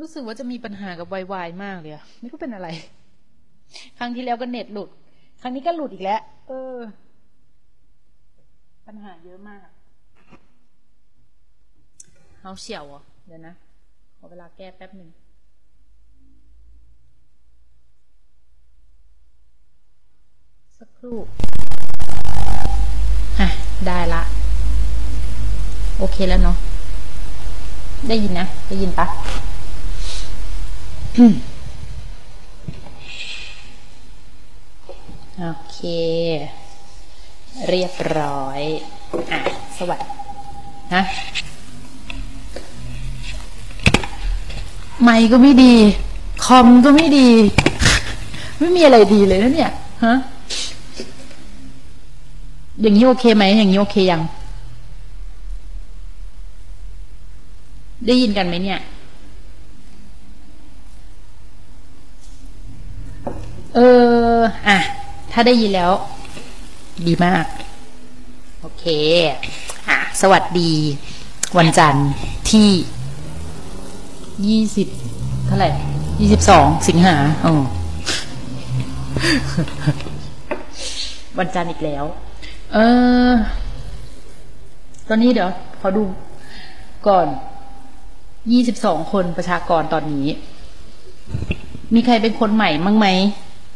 รู้สึกว่าจะมีปัญหากับวายๆมากเลยอะไม่รู้เป็นอะไร ครั้งที่แล้วก็เน็ตหลุด ครั้งนี้ก็หลุดอีกแล้ว เออ ปัญหาเยอะมาก เอาเฉียวอะเดี๋ยวนะ ขอเวลาแก้แป๊บหนึ่งสักครู่ อะ ได้ละ โอเคแล้วเนาะ ได้ยินนะ ได้ยินปะ โอเค เรียบร้อย อะ สวัสดีนะไมค์ก็ไม่ดี คอมก็ไม่ดี ไม่มีอะไรดีเลยนะเนี่ย ฮะ อย่างนี้โอเคไหม อย่างนี้โอเคยัง ได้ยินกันไหมเนี่ย เออ อะ ถ้าได้ยินแล้ว ดีมาก โอเค อะ สวัสดี วันจันทร์ที่ยี่สิบเท่าไหร่ยี่สิบสองสิงหาอ๋อวันจันทร์อีกแล้ว เออ ตอนนี้เดี๋ยว ขอดูก่อน ยี่สิบสองคนประชากรตอนนี้ มีใครเป็นคนใหม่มั้งไหม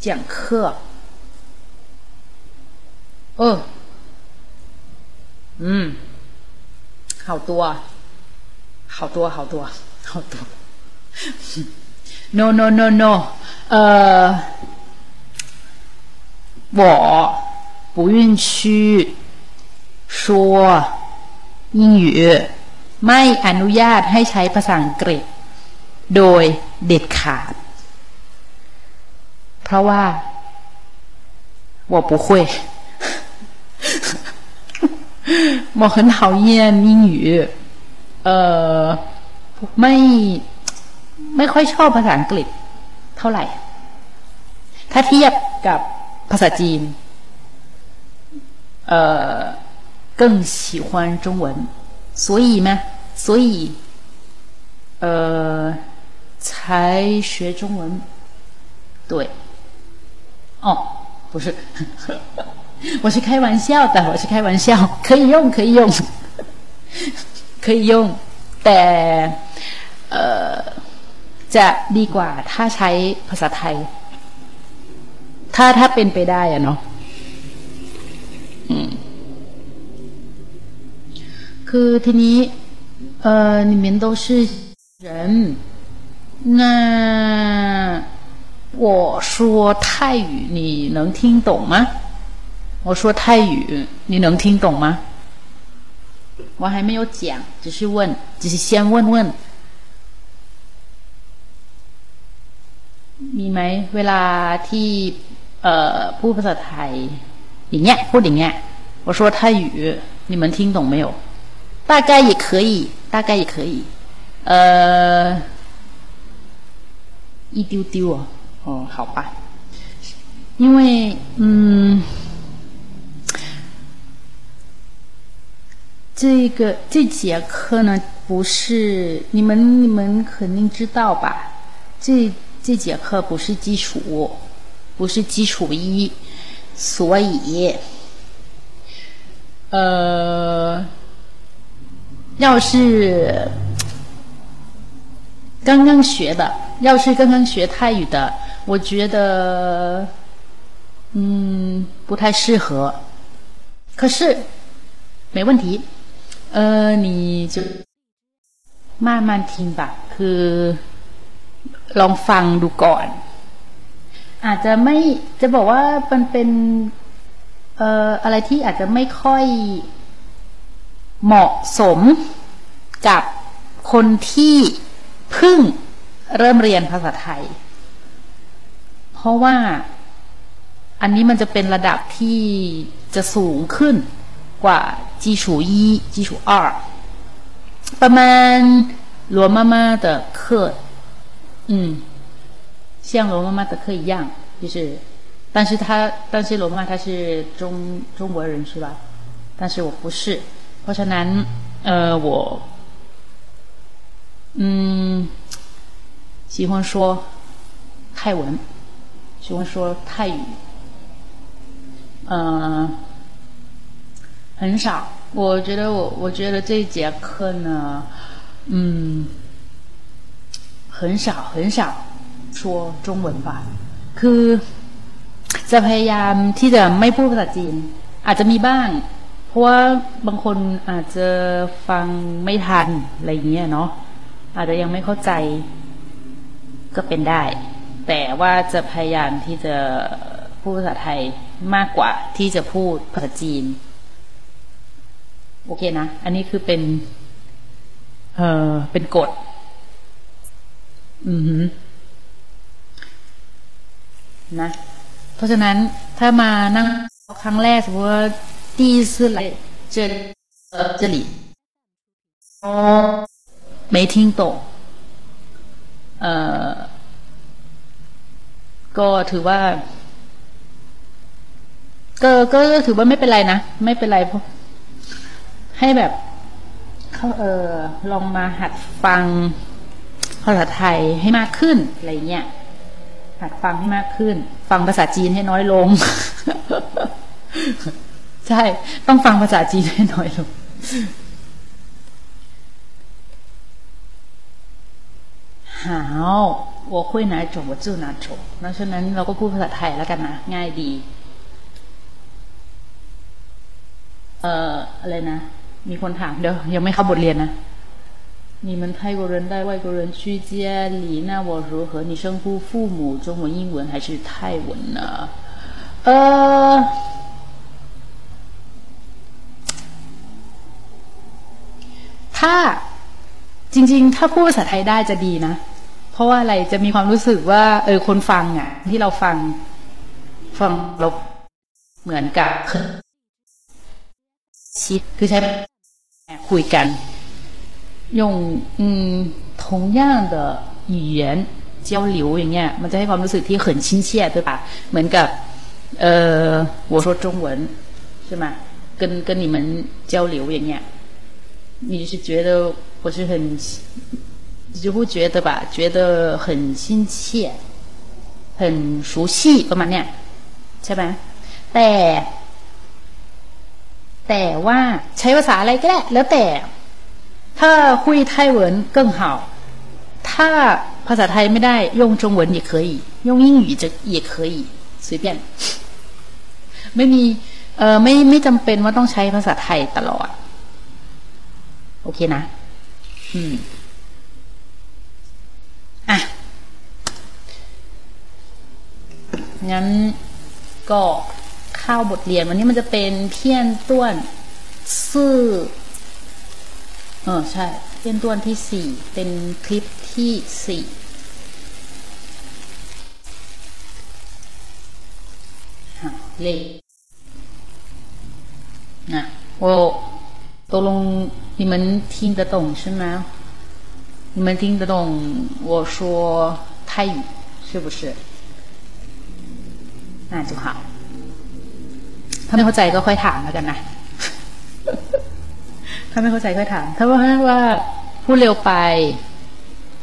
讲课。哦，嗯，好多啊。好多好多好多，no no no no，呃，我不允许说英语ไม่อนุญาตให้ใช้ภาษาอังกฤษ โดยเด็ดขาด เพราะว่า我不会我很讨厌英语เออไม่ไม่ค่อยชอบภาษาอังกฤษ เท่าไหร่ ถ้าเทียบกับภาษาจีน 呃更喜欢中文，所以呢，所以呃才学中文。对， 哦，不是，我是开玩笑的，我是开玩笑，可以用，可以用，可以用，แต่เอ่อจะดีกว่าถ้าใช้ภาษาไทย ถ้าถ้าเป็นไปได้อะเนาะคือทีนี้เอ่อ你们都是人那 我说泰语，你能听懂吗？我说泰语，你能听懂吗？我还没有讲，只是问，只是先问问。มีไหมเวลาที่เอ่อพูดภาษาไทยอย่างเงี้ยพูดอย่างเงี้ย我说泰语你们听懂没有大概也可以大概也可以呃一丢丢哦 哦，好吧，因为嗯，这个这节课呢，不是你们你们肯定知道吧？这这节课不是基础，不是基础一，所以呃，要是刚刚学的，要是刚刚学泰语的。我觉得，嗯，不太适合。可是，没问题。呃，你就慢慢听吧。คือลองฟังดูก่อน อาจจะไม่จะบอกว่ามันเป็นเอ่ออะไรที่อาจจะไม่ค่อยเหมาะสมกับคนที่เพิ่งเริ่มเรียนภาษาไทย เพราะว่าอันนี้มันจะเป็นระดับที่จะสูงขึ้นกว่า基础一基础二ประมาณ罗妈妈的课嗯像罗妈妈的课一样就是但是他但是罗妈妈她是中中国人是吧但是我不是เพราะฉะนั้นเออ我嗯喜欢说泰文 喜欢说泰语，嗯，很少。我觉得我我觉得这一节课呢，嗯，很少很少说中文吧。คือจะพยายามที่จะไม่พูดภาษาจีน อาจจะมีบ้าง เพราะว่าบางคนอาจจะฟังไม่ทันอะไรเงี้ยเนาะอาจจะยังไม่เข้าใจ ก็เป็นได้ แต่ว่าจะพยายามที่จะพูดภาษาไทยมากกว่าที่จะพูดภาษาจีน โอเคนะ อันนี้คือเป็น เออเป็นกฎ อือหือนะ เพราะฉะนั้นถ้ามานั่งครั้งแรกสมมติว่า第一次来这呃这里哦没听懂呃 ก็ถือว่า ก็ก็ถือว่าไม่เป็นไรนะไม่เป็นไรเพราะให้แบบเขาเออลองมาหัดฟังภาษาไทยให้มากขึ้นอะไรเงี้ยหัดฟังให้มากขึ้น ฟังภาษาจีนให้น้อยลง ใช่ ต้องฟังภาษาจีนให้น้อยลง หาว我会哪种我就哪种เพราะฉะนั้นเราก็พูดภาษาไทยแล้วกันนะง่ายดี เอ่ออะไรนะ มีคนถามเดี๋ยวยังไม่เข้าบทเรียนนะ你们泰国人带外国人去家里，那我如何？你称呼父母中文、英文还是泰文呢？呃，ถ้าจริงๆ ถ้าพูดภาษาไทยได้จะดีนะ เพราะว่าอะไรจะมีความรู้สึกว่า เออคนฟังอ่ะ ที่เราฟัง ฟังเราเหมือนกับชิดคือใช้คุยกัน用嗯同样的语言交流อย่างเงี้ยมันจะให้ความรู้สึกที่很亲切对吧เหมือนกับเออ我说中文是吗 跟跟你们交流อย่างเงี้ย你是觉得我是很 就会觉得吧觉得很亲切很熟悉ประมาณเนี้ยใช่ไหมแต่ แต่ว่าใช้ภาษาอะไรก็ได้แล้วแต่ ถ้าคุยไทยเหวิน更好ถ้าภาษาไทยไม่ได้用中文也可以用英语จะ也可以随便ไม่มี เออไม่ไม่จำเป็นว่าต้องใช้ภาษาไทยตลอด โอเคนะ อืม งั้นก็เข้าบทเรียน วันนี้มันจะเป็นเพี้ยนต้วนซื่อเออใช่ เพี้ยนต้วนที่สี่ เป็นคลิปที่สี่เล那我都龙，你们听得懂是吗？你们听得懂我说泰语是不是？ 那就好。ถ้าไม่เข้าใจก็ค่อยถามแล้วกันนะถ้าไม่เข้าใจค่อยถาม ถ้าว่าว่าพูดเร็วไป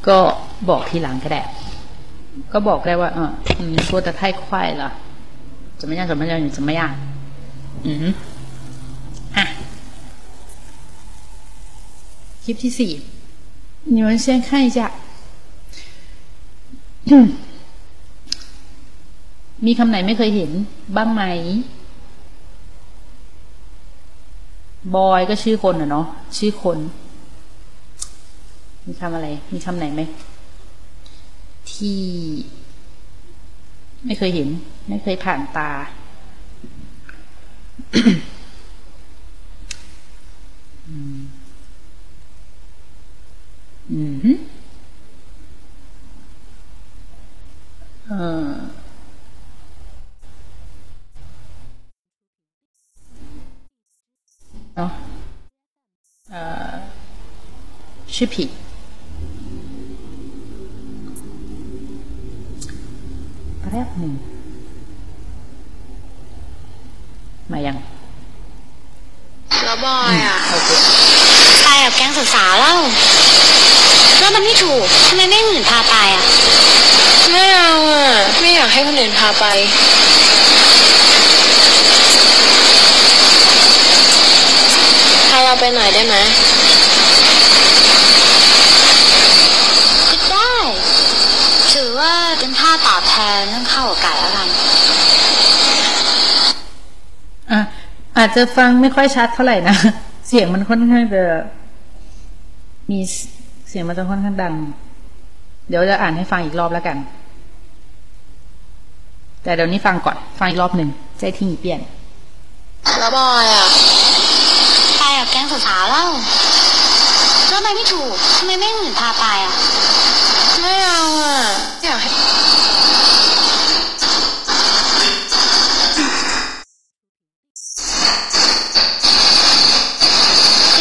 ก็บอกทีหลังก็ได้ ก็บอกได้ว่าเออ你说的太快了怎么样怎么样你怎么样嗯อ่ะคลิปที่สี่你们先看一下 มีคำไหนไม่เคยเห็น บ้างไหม บอยก็ชื่อคนอะเนาะชื่อคน มีคำอะไร มีคำไหนไหม ที่ ไม่เคยเห็น ไม่เคยผ่านตา อืมเออ เนาะเอ่อชื่อผิดแป๊บหนึ่งมายังแล้วบอยอะโอเคไปกับแก๊งสาวๆแล้วแล้วมันไม่ถูกทำไมไม่ให้คนอื่นพาไปอะ ไม่เอาอะ ไม่อยากให้คนอื่นพาไป พาเรา ไปหน่อยได้ไหมก็ได้ ถือว่าเป็นค่าตอบแทนเรื่องข้าวกับไก่แล้วกันอะอาจจะฟังไม่ค่อยชัดเท่าไหร่นะ เสียงมันค่อนข้างจะมีเสียงมันจะค่อนข้างดัง เดี๋ยวจะอ่านให้ฟังอีกรอบแล้วกัน แต่เดี๋ยวนี้ฟังก่อน ฟังอีกรอบหนึ่งใจที่เปลี่ยนแล้วบอยอะ ไปกับแก๊งสาวๆแล้วแล้วทำไมไม่ถูกทำไมไม่ให้คนอื่นพาไปอะ ไม่เอาอะ อยากให้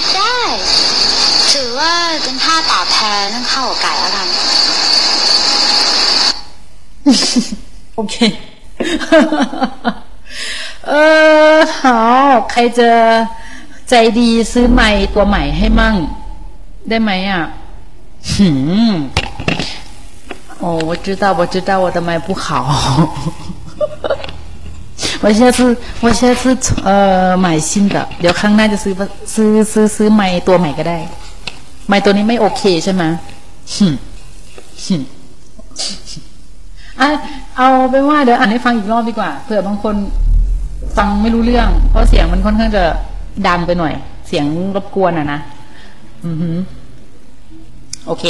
ก็ได้ ถือว่าเป็นค่าตอบแทนเรื่องข้าวกับไก่แล้วกัน โอเค เออ好ใครจะใจดีซื้อไม้ตัวใหม่ให้มั่ง ได้ไหมอ่ะหืม哦，我知道，我知道我的麦不好。我下次我下次呃买新的，เดี๋ยวครั้งหน้าจะซื้อซื้อซื้อซื้อไม้ตัวใหม่ก็ได้ ไม้ตัวนี้ไม่โอเคใช่ไหมหืมหืม อะเอาไปว่าเดี๋ยวอ่านให้ฟังอีกรอบดีกว่าเผื่อบางคนฟังไม่รู้เรื่อง เพราะเสียงมันค่อนข้างจะดังไปหน่อย เสียงรบกวนอะนะอือหือ โอเค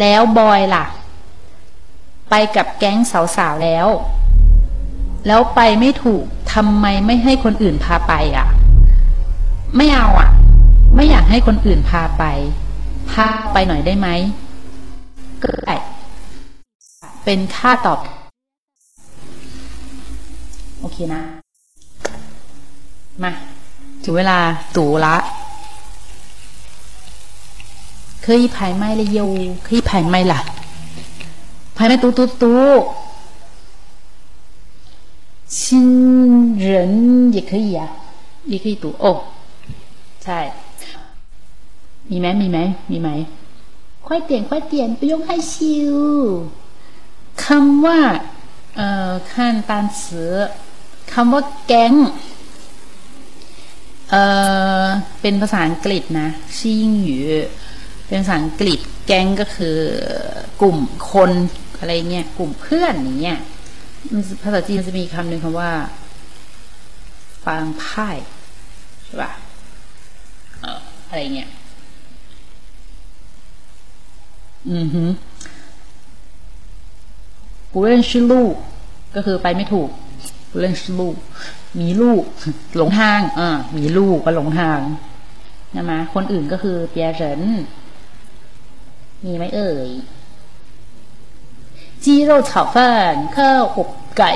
แล้วบอยล่ะ ไปกับแก๊งสาวๆแล้ว แล้วไปไม่ถูกทำไมไม่ให้คนอื่นพาไปอะ ไม่เอาอะ ไม่อยากให้คนอื่นพาไป พาไปหน่อยได้ไหมก็ได้ เป็นค่าตอบ โอเคนะ มา ถึงเวลาตู่ละ可以排麦了哟，可以排麦了。排麦嘟嘟嘟。新人 人也可以啊，也可以读哦。ใช่ มีไหมมีไหมมีไหม快点快点不用害羞 คำว่าเอ่อขั้นตานสือคำว่าแก๊งเอ่อเป็นภาษาอังกฤษนะชิงหยูเป็นภาษาอังกฤษแก๊งก็คือกลุ่มคนอะไรเงี้ยกลุ่มเพื่อนอย่างเงี้ยภาษาจีนจะมีคำหนึ่งคำว่าฟางไพ่ใช่ป่ะอะไรเงี้ยอือฮึ กูเล่นชื่อลูก ก็คือไปไม่ถูกกูเล่นชื่อลูก มีลูก หลงห้างอ่ามีลูกก็หลงห้างนะมะคนอื่นก็คือเปียเฉินมีไหมเอ่ยจีโร่เฉาฟันข้าวอบไก่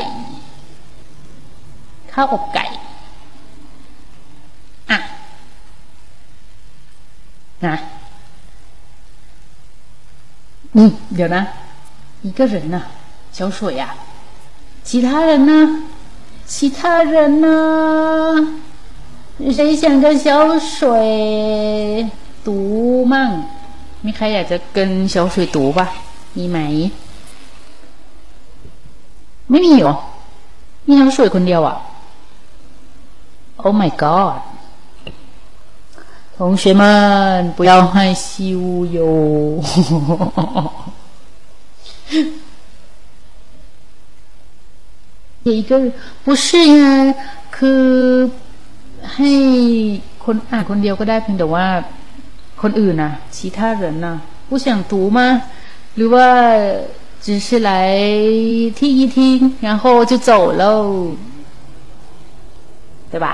ข้าวอบไก่อะนะอืมเดี๋ยวนะ一个人ก็ 小水呀、啊，其他人呢？其他人呢？谁想跟小水读มั่งมีใครอยากจะเกิน小水读ปะมีไหม ไม่มีหรอ มี小水คนเดียวอ่ะ Oh my god 同学们不要害羞哟 一个不是呀คือให้คนอ่านคนเดียวก็ได้เพียงแต่ว่า คนอื่นนะ其他人呢不想读吗หรือว่า只是来听一听然后就走喽对吧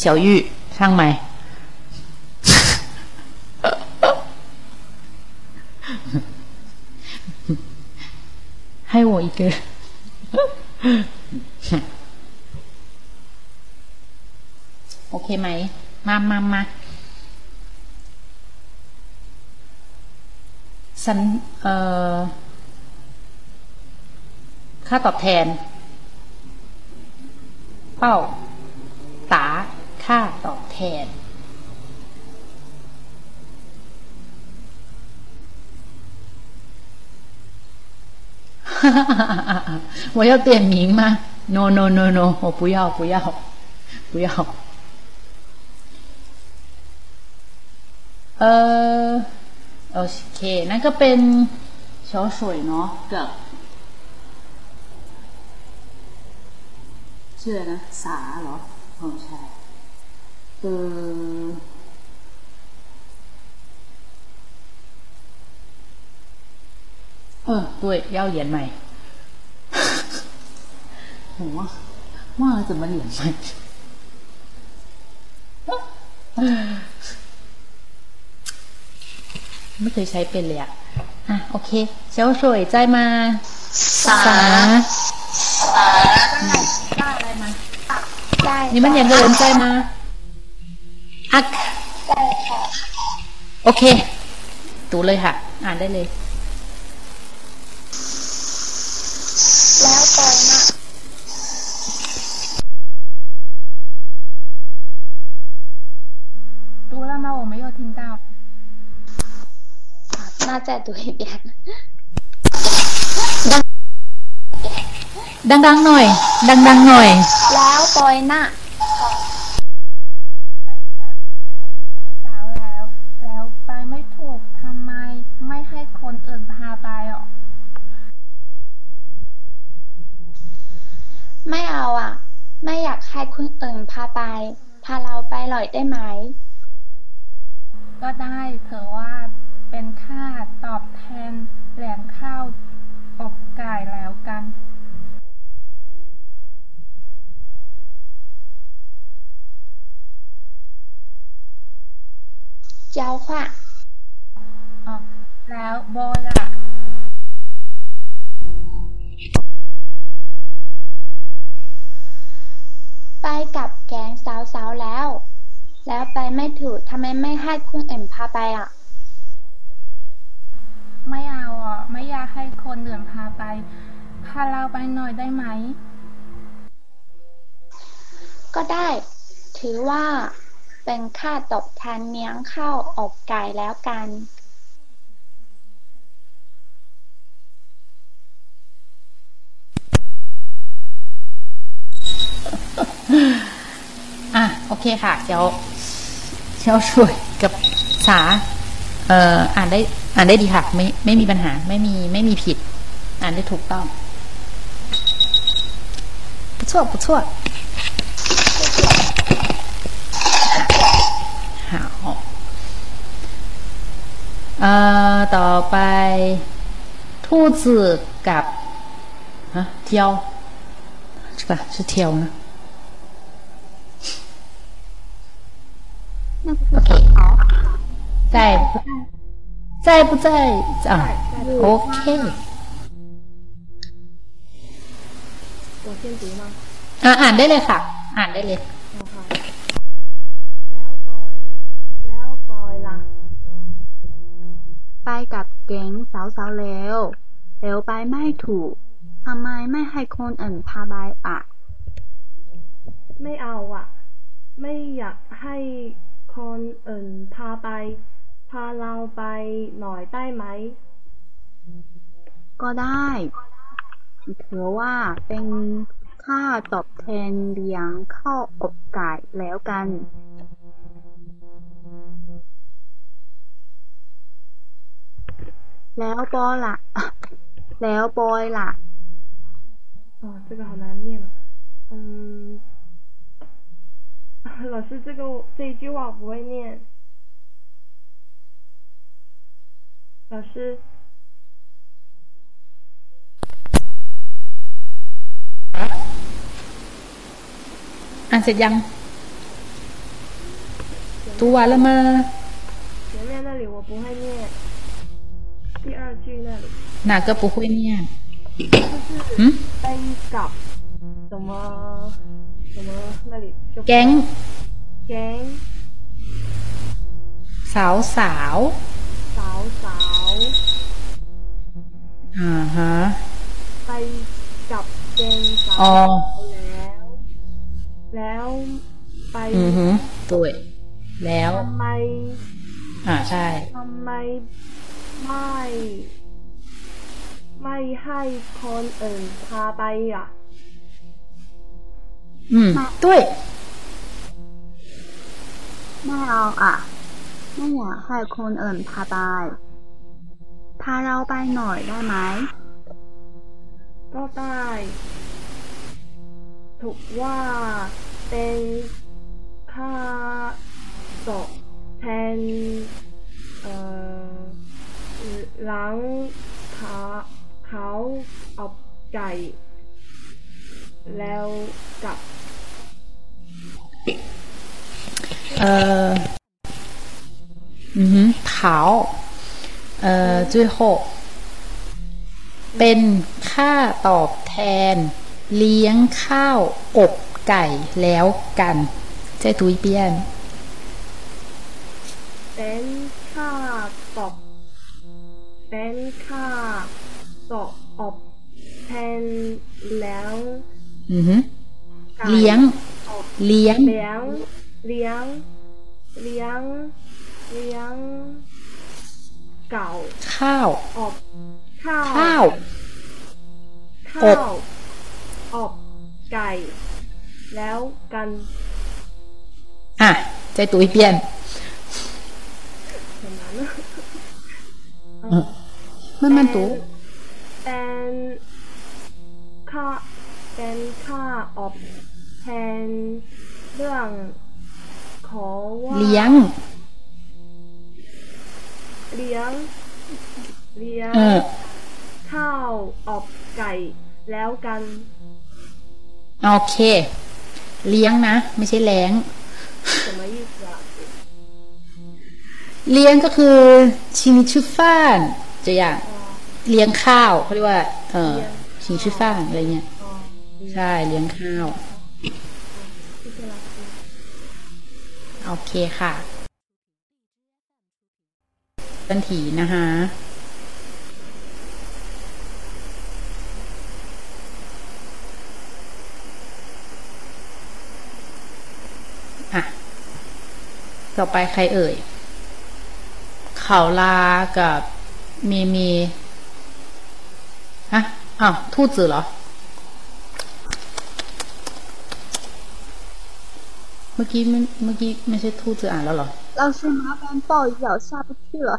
小玉上麦ให้我一个 โอเคไหม มามามาสันเอ่อค่าตอบแทน เป้า ตา ค่าตอบแทน 我要点名吗？No No No No，我不要不要不要。เออโอเคนั่นก็เป็นชอสวยเนาะกับชื่ออะไรนะ สาเหรออ๋อใช่เออ เออ对要连麦我忘忘了怎么连麦ไม่เคยใช้เป็นเลยอะอ่ะ โอเคเจ้าสวยใจมา สา ได้อะไรมา ได้ นี่มันอย่างเดินใจมาอัก ได้ค่ะ โอเค ตูเลยค่ะ อ่านได้เลย 那再读一遍 ดังๆหน่อย ดังๆหน่อย แล้วปอยนะ ไปกับแก๊งสาวๆแล้ว แล้วไปไม่ถูกทำไมไม่ให้คนอื่นพาไปอ่ะ ไม่เอาอ่ะ ไม่อยากให้คนอื่นพาไป พาเราไปหน่อยได้ไหม ก็ได้เถอะว่า เป็นค่าตอบแทนแหล่งข้าวอบไก่แล้วกันเจ้าค่ะอ๋อแล้วโบล่ะไปกับแก๊งสาวๆแล้ว แล้วไปไม่ถูกทำไมไม่ให้คนอื่นพาไปอะ ไม่เอาอะไม่อยากให้คนอื่นพาไป พาเราไปหน่อยได้ไหมได้ ถือว่าเป็นค่าตอบแทนเลี้ยงข้าวอบไก่แล้วกัน อะ โอเคค่ะ เดี๋ยวเชียวช่วยกับสาเอ่อ อ่านได้ อ่านได้ดีค่ะ ไม่ ไม่มีปัญหา ไม่มี ไม่มีผิด อ่านได้ถูกต้อง不错不错好เอ่อ ต่อไป 兔子กับฮะเที่ยว是吧是เที่ยวนะ，OK，好， 在不在不在啊？OK。我先读吗？ อ่าอ่านได้เลยค่ะ อ่านได้เลย นะคะแล้วปอย แล้วปอยล่ะ ไปกับเก๋งสาวๆแล้วแล้วไปไม่ถูกทำไมไม่ให้คนอื่นพาไปอ่ะ ไม่เอาอ่ะ ไม่อยากให้คนอื่นพาไป พาเราไปหน่อยได้ไหม ก็ได้ถือว่าเป็นค่าตอบแทนเลี้ยงข้าวอบไก่แล้วกัน แล้วปอยล่ะ แล้วปอยล่ะ 哦，这个好难念啊。嗯，老师，这个这一句话我不会念。 老师， อ่านเสร็จยัง ตัวแล้วมา 前面那里我不会念，第二句那里哪个不会念就是嗯背กับ什么什么那里就 แก๊ง แก๊ง สาวสาว สาวสาวอ่าฮะไปกับแก๊งสาวอ๋อแล้ว แล้วไปอือฮึตัวแล้วทำไมอ่าใช่ทำไมไม่ ไม่ให้คนอื่นพาไปอะ อืมด้วยไม่เอาอะ ไม่อยากให้คนอื่นพาไป พาเราไปหน่อยได้ไหม ก็ได้ถูกว่าเป็นค่าตอบแทนเอ่อหลังเขาเขาเอาไก่แล้วกับ呃，嗯哼，好，呃，最后เป็นค่าตอบแทน เลี้ยงข้าวอบไก่แล้วกัน再读一遍 เป็นค่าตอบเป็นค่าตอบอบแทนแล้ว 嗯哼 ไก่ เลี้ยง อบ เลี้ยง เลี้ยงเลี้ยง เลี้ยงเลี้ยงเก่า ข้าว อบข้าว ข้าว ข้า อบ วอบไก่ แล้วกัน อ่ะ再读一遍很难啊嗯慢慢读 เป็นค่าเป็นค่าอบแทนเรื่องขอว่า เลี้ยง เลี้ยงเลี้ยง เออ ข้าวอบไก่แล้วกัน โอเค เลี้ยงนะ ไม่ใช่แล้ง 什么意思啊？ เลี้ยงก็คือชิงชื่อฟ้านจะอย่างเลี้ยงข้าวเขาเรียกว่า เออชิงชื่อฟ้านอะไรเงี้ย 哦， ใช่เลี้ยงข้าว 谢谢老师。 โอเคค่ะ กันถี่นะคะอะ ต่อไปใครเอ่ย เขาลากับมีมีฮะอ้าวทูตจือเหรอ เมื่อกี้เมื่อกี้ไม่ใช่ทูตจืออ่านแล้วเหรอเราชนะแบนปอที่เหรอ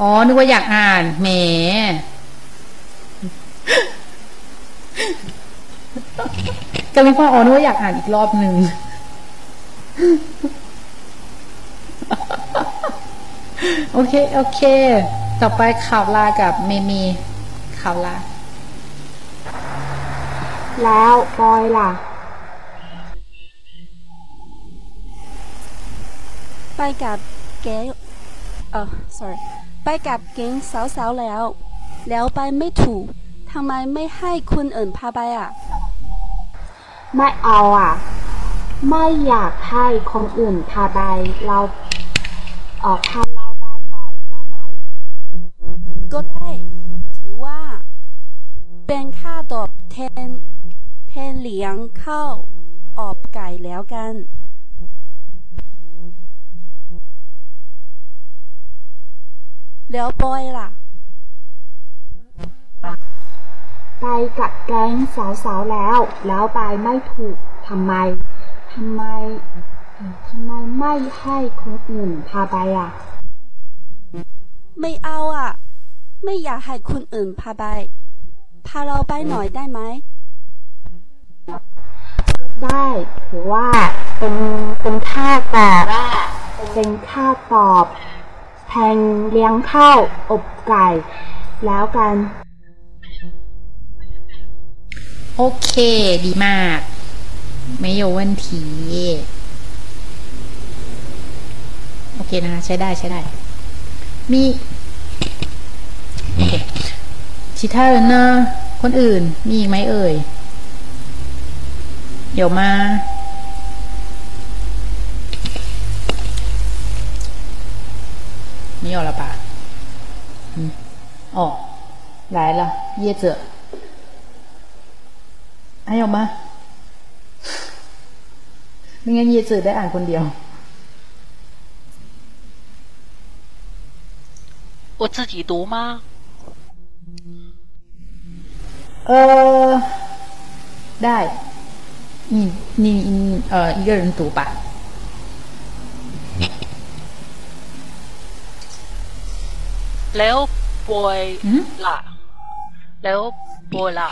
อ นึกว่าอยากอ่าน แหมกำลังฟังอ๋อนึกว่าอยากอ่านอีกรอบหนึ่ง โอเค โอเค ต่อไปข่าวลากับเมมี ข่าวลา แล้วปอยล่ะ ไปกับเก๋เออ sorry ไปกับเก๋งสาวๆแล้ว แล้วไปไม่ถูกทำไมไม่ให้คุณอื่นพาไปอะ ไม่เอาอะ ไม่อยากให้คนอื่นพาไปเราออกพาเราไปหน่อยได้ไหมก็ได้ ถือว่า เป็นค่าตอบแทนแทนเลี้ยงข้าวอบไก่แล้วกัน แล้วปอยล่ะ ไปกับแก๊งสาวๆแล้ว แล้วไปไม่ถูกทำไมทำไมเอ่อทำไมไม่ให้คนอื่นพาไปอะ ไม่เอาอะ ไม่อยากให้คนอื่นพาไป พาเราไปหน่อยได้ไหม ก็ได้ถือว่าเป็นเป็นค่าตอบเป็นค่าตอบ แทนเลี้ยงข้าวอบไก่ แล้วกัน โอเค ดีมาก ไม่โยวันทีโอเคนะคะใช้ได้ใช้ได้ มีโอเคชิท่าเนอะคนอื่น มีอีกไหมเอ่ย เดี๋ยวมา 没有了吧？嗯，哦，来了，椰子，还有吗？ไม่งั้นเยจือได้อ่านคนเดียว 我自己读吗？เออ ได้ 你你你呃一个人读吧。 แล้วปวยอืมล่ะ แล้วปวยล่ะ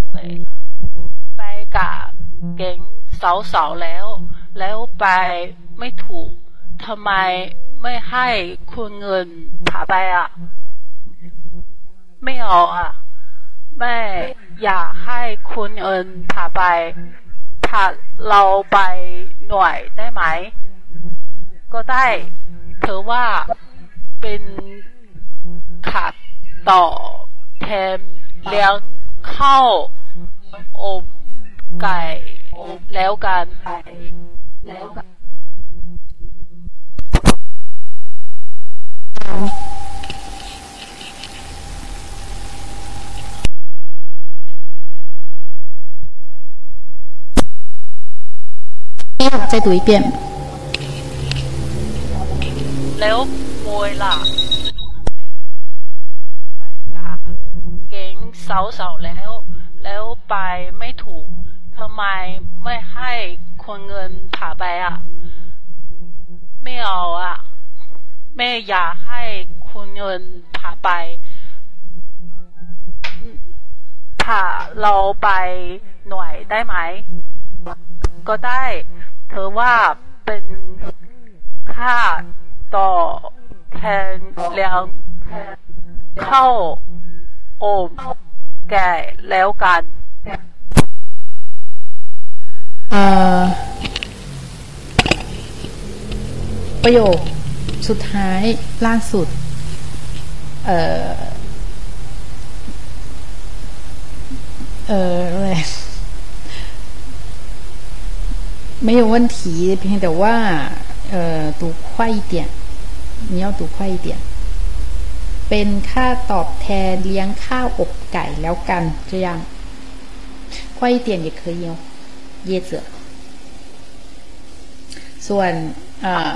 ปวยล่ะไปกับเก่งสาวๆแล้ว แล้วไปไม่ถูกทำไมไม่ให้คุณเงินพาไปอะ ไม่เอาอะแม่อยากให้คุณเอินพาไปพาเราไปหน่อยได้ไหม ก็ได้ถือว่า เป็นขาดต่อแทนเลี้ยงข้าวอบไก่แล้วกันแล้วกัน 再读一遍。 แล้วโวยล่ะ ไปกับเก่งเสาวๆแล้ว แล้วไปไม่ถูกทำไมไม่ให้คนเงินพาไปอะ ไม่เอาอะแม่อยากให้คุณเงินพาไปพาเราไปหน่อยได้ไหม ก็ได้ เธอว่าเป็นค่า ต่อแทนเลี้ยงเข้าโอมแก่แล้วกัน เอ่อ ประโยคสุดท้ายล่าสุด เอ่อ เอ่ออะไร没有问题เพียงแต่ว่า เอ่อ读快一点你要读快一点เป็นค่าตอบแทนเลี้ยงข้าวอบไก่แล้วกัน这样快一点也可以哦椰子 ส่วน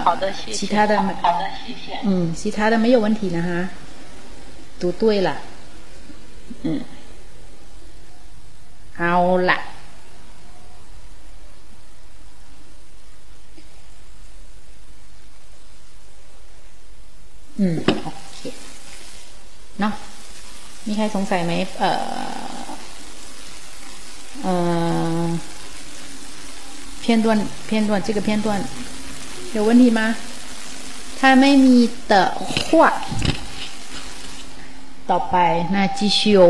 好的谢谢其他的好的谢谢嗯其他的没有问题นะฮะ读对了嗯เอาละ อืมโอเคเนาะมีใครสงสัยไหมเอ่อเอ่อ片段片段这个片段有问题吗ถ้าไม่มี的话ต่อไป那继续哦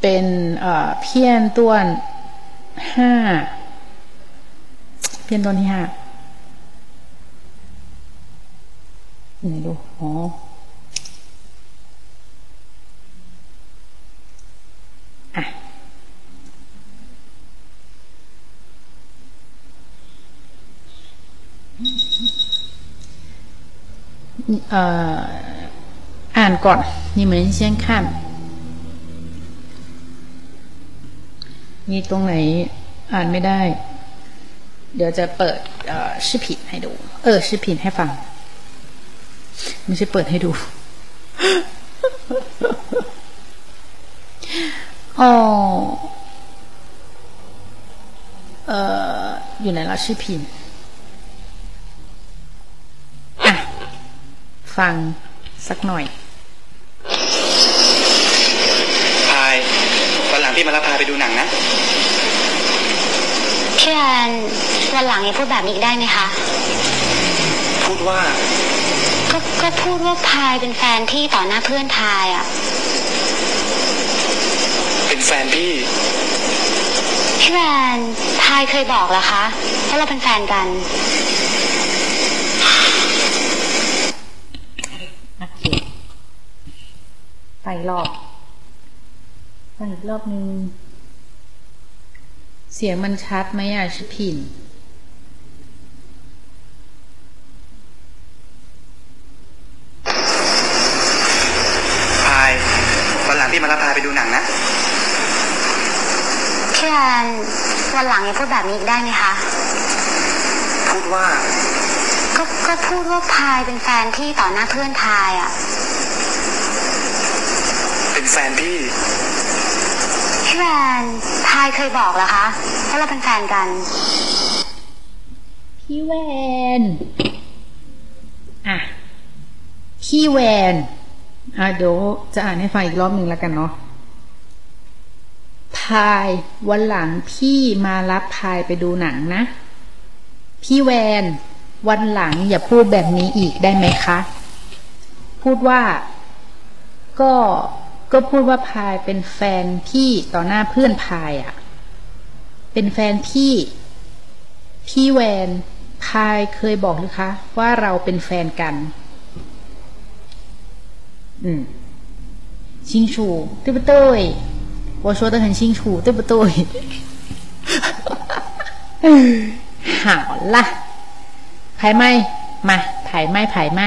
เป็นเอ่อเพี้ยนต้วนห้าเพี้ยนต้วนที่ห้า นดูอ๋ออ่ะเอ่ออ่านก่อน你们先看มีตรงไหนอ่านไม่ได้ เดี๋ยวจะเปิดเอ่อ视频ให้ดู เออ视频ให้ฟัง ไม่ใช่เปิดให้ดู อ๋อ เอ่อ อยู่ไหนละ视频อะ ฟังสักหน่อยพายวันหลังพี่มารับพายไปดูหนังนะพี่แอนวันหลังอย่าพูดแบบนี้อีกได้ไหมคะ พูดว่า ก็ก็พูดว่าพายเป็นแฟนพี่ต่อหน้าเพื่อนพายอะ เป็นแฟนพี่ พี่แอนพายเคยบอกเหรอคะว่าเราเป็นแฟนกันโอเคไปรอบฟังอีกรอบนึง เสียงมันชัดไหมอะชิพิน พายวันหลังพี่มารับพายไปดูหนังนะ พี่แอนวันหลังอย่าพูดแบบนี้อีกได้ไหมคะ พูดว่า ก็ก็พูดว่าพายเป็นแฟนพี่ต่อหน้าเพื่อนพายอะ เป็นแฟนพี่ พี่แอนพายเคยบอกเหรอคะว่าเราเป็นแฟนกัน พี่แวนอะพี่แวนอะเดี๋ยวจะอ่านให้ฟังอีกรอบหนึ่งแล้วกันเนาะ พายวันหลังพี่มารับพายไปดูหนังนะ พี่แวนวันหลังอย่าพูดแบบนี้อีกได้ไหมคะ พูดว่า ก็ก็พูดว่าพายเป็นแฟนพี่ต่อหน้าเพื่อนพายอะ่ะ เป็นแฟนพี่ พี่แวนพายเคยบอกหรือคะ ว่าเราเป็นแฟนกัน อืมชิงชูตื้อเต้ย 我说的很清楚对不对好啦ไผ่ไหมมาไผ่ไหมไผ่ไหม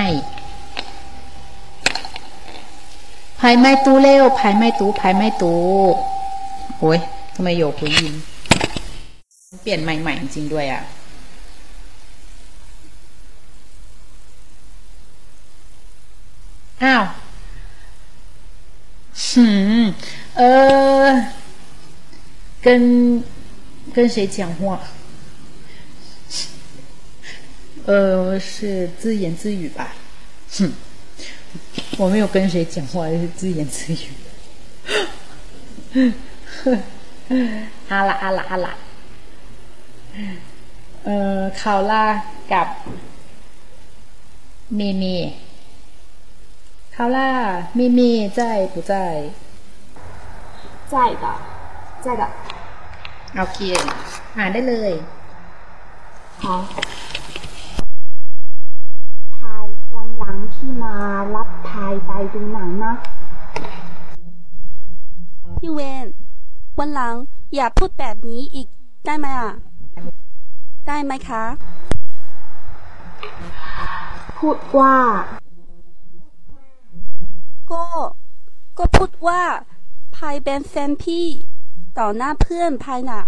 ไผ่ไหมตู้เร็วไผ่ไหมตู้ไผ่ไหมตู้โอ้ยทำไมโยกคุยยิน เปลี่ยนใหม่ๆจริงๆด้วยอ่ะ อ้าวหืม เออ跟跟谁讲话？呃，是自言自语吧？哼，我没有跟谁讲话，就是自言自语。อาละอาละอาละเออคาวล่ากับเมเมคาวล่าเมเม在不在 在的在的 โอเคอ่านได้เลย 好พายวันหลังพี่มารับพายไปดูหนังนะ พี่เวนวันหลังอย่าพูดแบบนี้อีกได้ไหมอ่ะ ได้ไหมคะ พูดว่า ก็ ก็พูดว่า พายเป็นแฟนพี่ ต่อหน้าเพื่อนพายน่ะ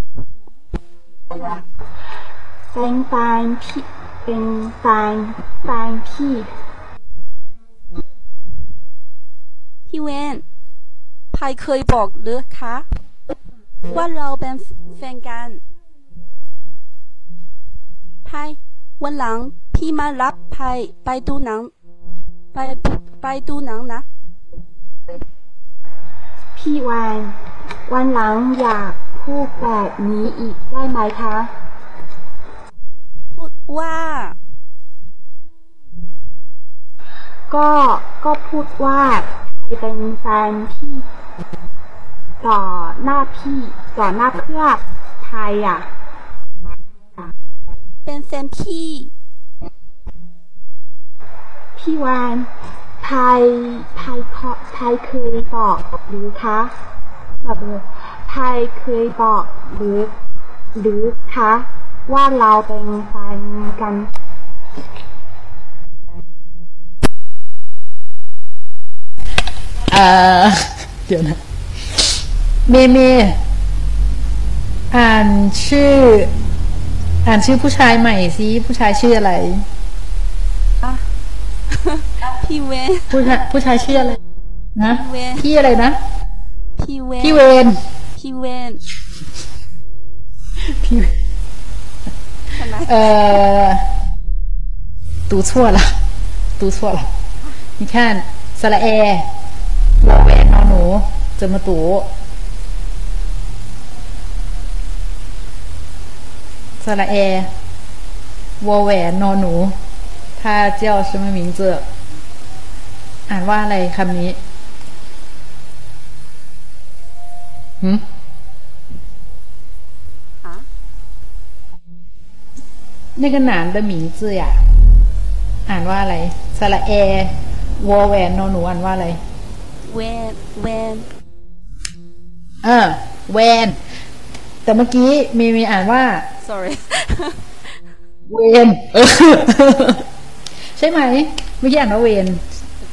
เป็นแฟนพี่ เป็นแฟนแฟนพี่ พี่เวนพายเคยบอกหรือคะ ว่าเราเป็นแฟนกันพายวันหลังพี่มารับพายไปดูหนัง ไปไปดูหนังนะ พี่วานวันหลังอยากพูดแบบนี้อีกได้ไหมคะ พูดว่า ก็ก็พูดว่าไทยเป็นแฟนพี่ต่อหน้าพี่ต่อหน้าเพื่อนไทยอะ เป็นแฟนพี่ พี่วาน ไทยไทยเคาะไทยเคยบอกหรือคะแบบไทยเคยบอกหรือ หรือคะว่าเราเป็นแฟนกันเออเดี๋ยวนะ เมเมอ่านชื่อ อ่านชื่อผู้ชายใหม่สิผู้ชายชื่ออะไร พี่เวน ผู้ชายผู้ชายชื่ออะไร นะ เวน พี่อะไรนะ พี่เวน พี่เวน พี่เวน พี่เวน ทำไม 呃，读错了，读错了。你看，สระแอวอแหวนนอหนู怎么读？สระแอวอแหวนนอหนู 它叫什么名字？อ่านว่าอะไรคำนี้หืม อ่ะ 那个男的名字呀อ่านว่าอะไรสระแอวอแหวนนอหนูอ่านว่าอะไร เวนเวน เออแวนแต่เมื่อกี้มีมีอ่านว่า sorry เวนเออ ใช่ไหมเมื่อกี้อ่านว่าเวน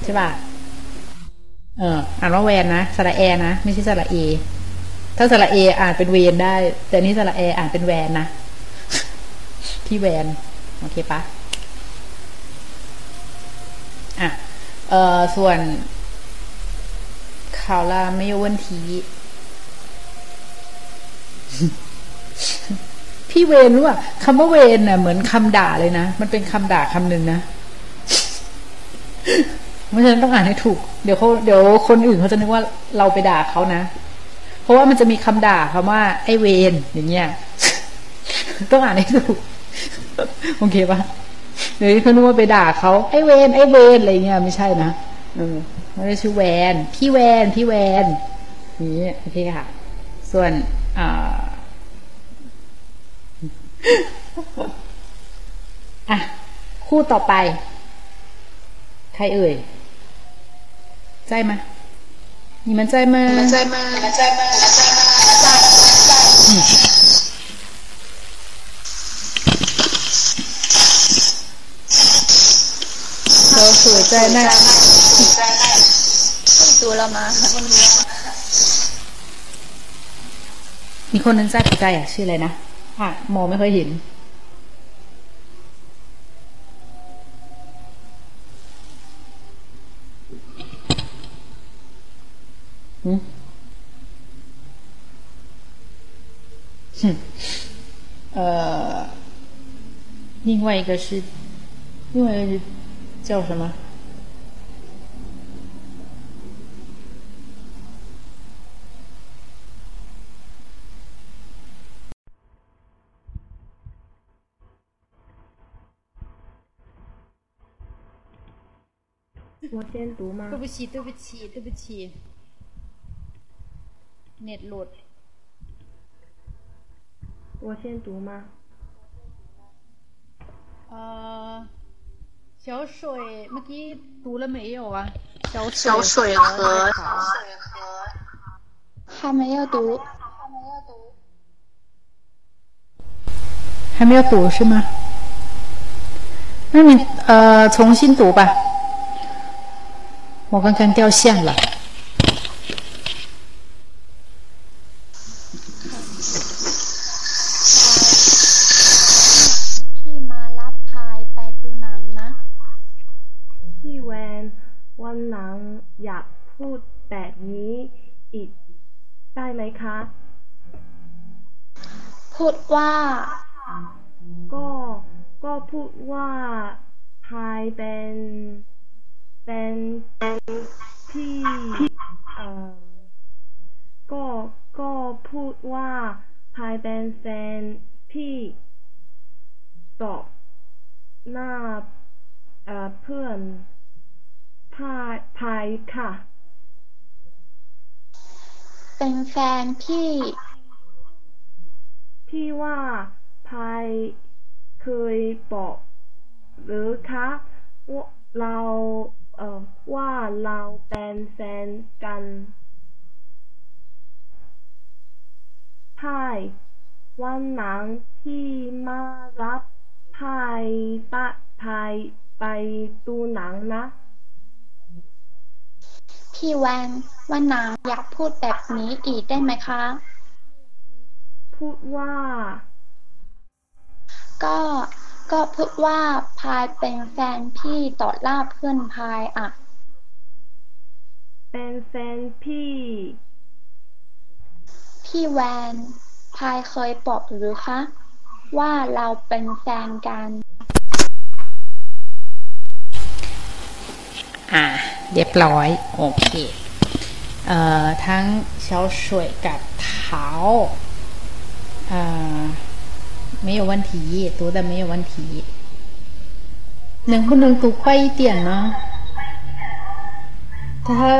ใช่ป่ะเอออ่านว่าแวนนะสระแอนะไม่ใช่สระเอ ถ้าสระเออ่านเป็นเวนได้ แต่นี่สระแออ่านเป็นแวนนะที่แวนโอเคปะอะเออส่วนข่าวลาไม่ยวันทีพี่เวนรู้ป่ะคำว่าเวนน่ะเหมือนคำด่าเลยนะ มันเป็นคำด่าคำหนึ่งนะ เพราะฉะนั้นต้องอ่านให้ถูก เดี๋ยวเขาเดี๋ยวคนอื่นเขาจะนึกว่าเราไปด่าเขานะ เพราะว่ามันจะมีคำด่าคำว่า ไอเวนอย่างเงี้ย ต้องอ่านให้ถูก โอเคปะเดี๋ยวเขานึกว่าไปด่าเขาไอเวนไอเวนอะไรเงี้ยไม่ใช่นะเออไม่ได้ชื่อแวน พี่แวน พี่แวนนี่โอเคค่ะ ส่วนอ่าอะ คู่ต่อไป ใครเอ่ยในไหมานี่มันใจมาใจมาใจมาใจมาใจมาเราสวยใจแน่ดูเรามา มีคนนึงใจใจอะ ชื่ออะไรนะ อะ มองไม่ค่อยเห็น 呃，另外一个是，另外一个是叫什么？我先读吗对？不起，对不起，对不起，เน็ตหลุด 我先读吗？เอ่อ小水เมื่อกี้读了没有啊？小水小水河还没有读，还没有读是吗？那你呃重新读吧。我刚刚掉线了。 ได้ไหมคะ พูดว่า ก็ก็พูดว่าพายเป็นเป็นพี่เอ่อก็ก็พูดว่าพายเป็นแฟนพี่ตอบหน้าเอ่อเพื่อนพายพายค่ะ เป็นแฟนพี่ ที่ว่าพายเคยบอกหรือคะว่าเราเอ่อว่าเราเป็นแฟนกันพายวันหนังที่มารับพายปะพายไปดูหนังนะ พี่แวนวันหนังอยากพูดแบบนี้อีกได้ไหมคะ พูดว่า ก็ก็พูดว่าพายเป็นแฟนพี่ต่อล่าเพื่อนพายอะเป็นแฟนพี่ พี่แวนพายเคยบอกหรือคะ ว่าเราเป็นแฟนกัน อ่า เรียบร้อย โอเค เอ่อ ทั้งเช้าสวยกับเท้าอ่า没有问题，读的没有问题。能不能读快一点呢？ถ้า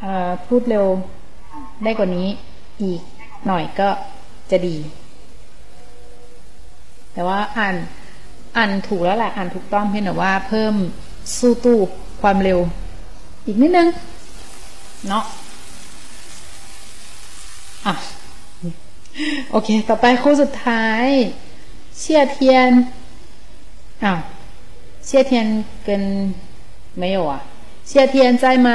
เอ่อพูดเร็วได้กว่านี้อีกหน่อยก็จะดี แต่ว่าอ่านอ่านถูกแล้วแหละอ่านถูกต้องเพียงแต่ว่าเพิ่ม สู้ตู้ความเร็ว อีกนิดนึง เนาะอ่ะ โอเค ต่อไปคู่สุดท้าย เชี่ยเทียนอ้าวเชี่ยเทียน跟没有啊เชี่ยเทียน在吗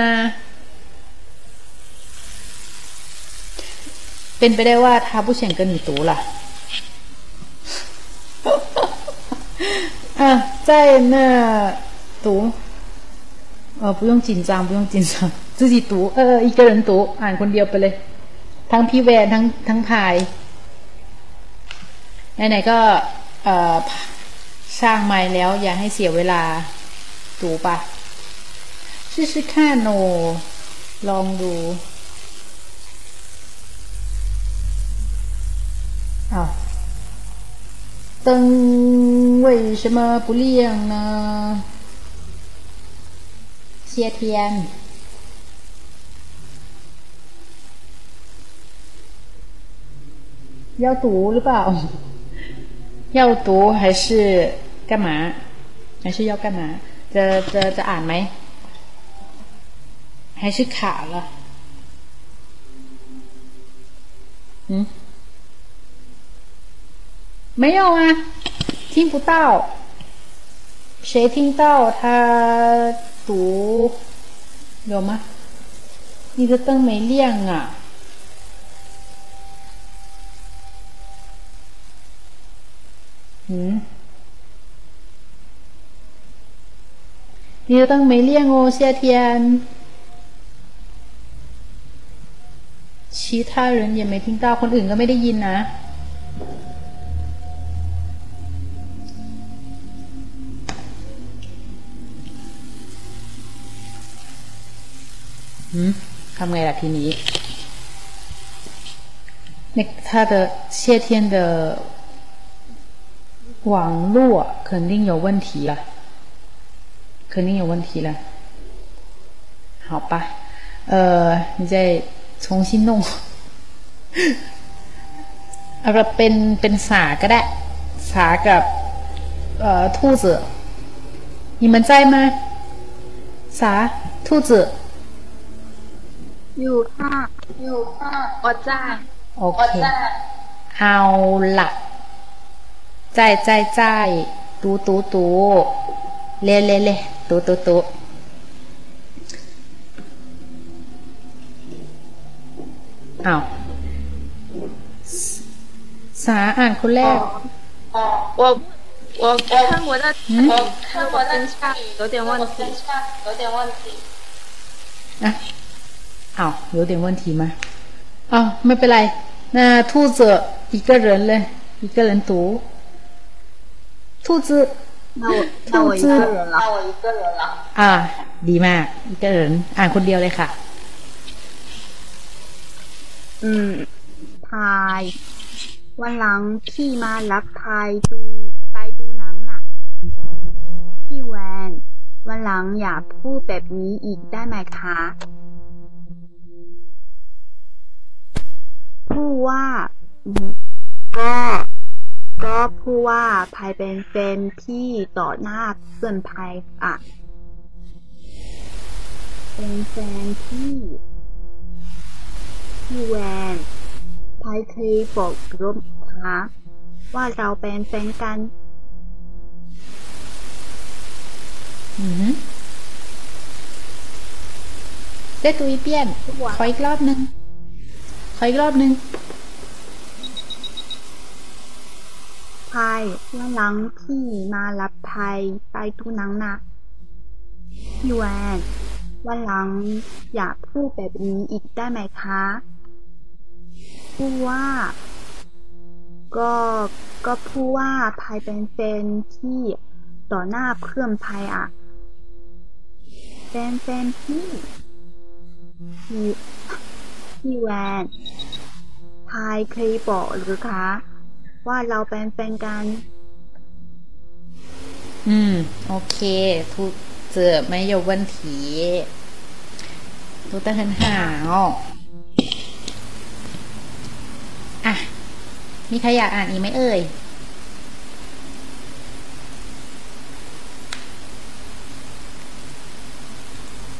เป็นไปได้ว่า他不想跟你读了啊在那 读呃不用紧张不用紧张自己读เอออีก个人读อ่านคนเดียวไปเลย ทั้งพี่แวนทั้งทั้งพาย ไหนๆก็เอ่อสร้างไม้แล้ว อย่าให้เสียเวลาดูปะ试试看โนลองดูอ้าว灯为什么不亮呢？ 谢天。要读หรือเปล่า要读还是干嘛还是要干嘛จะจะจะอ่านไหม还是卡了嗯没有啊听不到谁听到他 读有吗你的灯没亮啊嗯，你的灯没亮哦，夏天。其他人也没听到，คนอื่นก็ไม่ได้ยินนะ ทำไงล่ะทีนี้那他的谢天的网络肯定有问题了，肯定有问题了。好吧，呃，你再重新弄。เอาละเป็นเป็นสาก็ได้ สากับเอ่อ兔子你们在吗สา兔子 อยู่ค่ะอยู่ค่ะอดจ้า โอเค เอาละ在在在读读读เลเลเล读读读อ้าวสาอ่านคนแรก 我我看我的我看我的下有点问题，有点问题。 อ่ ะ อ้าว有点问题吗อ้าวไม่เป็นไร那兔子一个人嘞一个人读兔子那我那我一个人了那我一个人了อ่า ดีมากอีก个人อ่านคนเดียวเลยค่ะ อืมพายวันหลังพี่มารับพายดูไปดูหนังน่ะ พี่แวน วันหลังอย่าพูดแบบนี้อีกได้ไหมคะ พูดว่า ก็ ก็พูดว่าพายเป็นแฟนพี่ต่อหน้าเพื่อนพายอะ เป็นแฟนพี่พี่แวนพายเคยบอกรบคะว่าเราเป็นแฟนกัน อือฮึได้ตัวอีเปียนขออีกรอบหนึ่ง ขออีกรอบหนึ่งพายวันหลังพี่มารับพายไปดูหนังนะพี่แวนวันหลังอย่าพูดแบบนี้อีกได้ไหมคะพูดว่า ก็ก็พูดว่าพายเป็นแฟนที่ต่อหน้าเพื่อนพายอะแฟนแฟนพี่ พี่พี่แวนพายเคยบอกหรือคะ ว่าเราเป็นแฟนกัน อืม โอเคทุกเจอไม่有问题读得很好อ่ะ มีใครอยากอ่านอีกไหมเอ่ย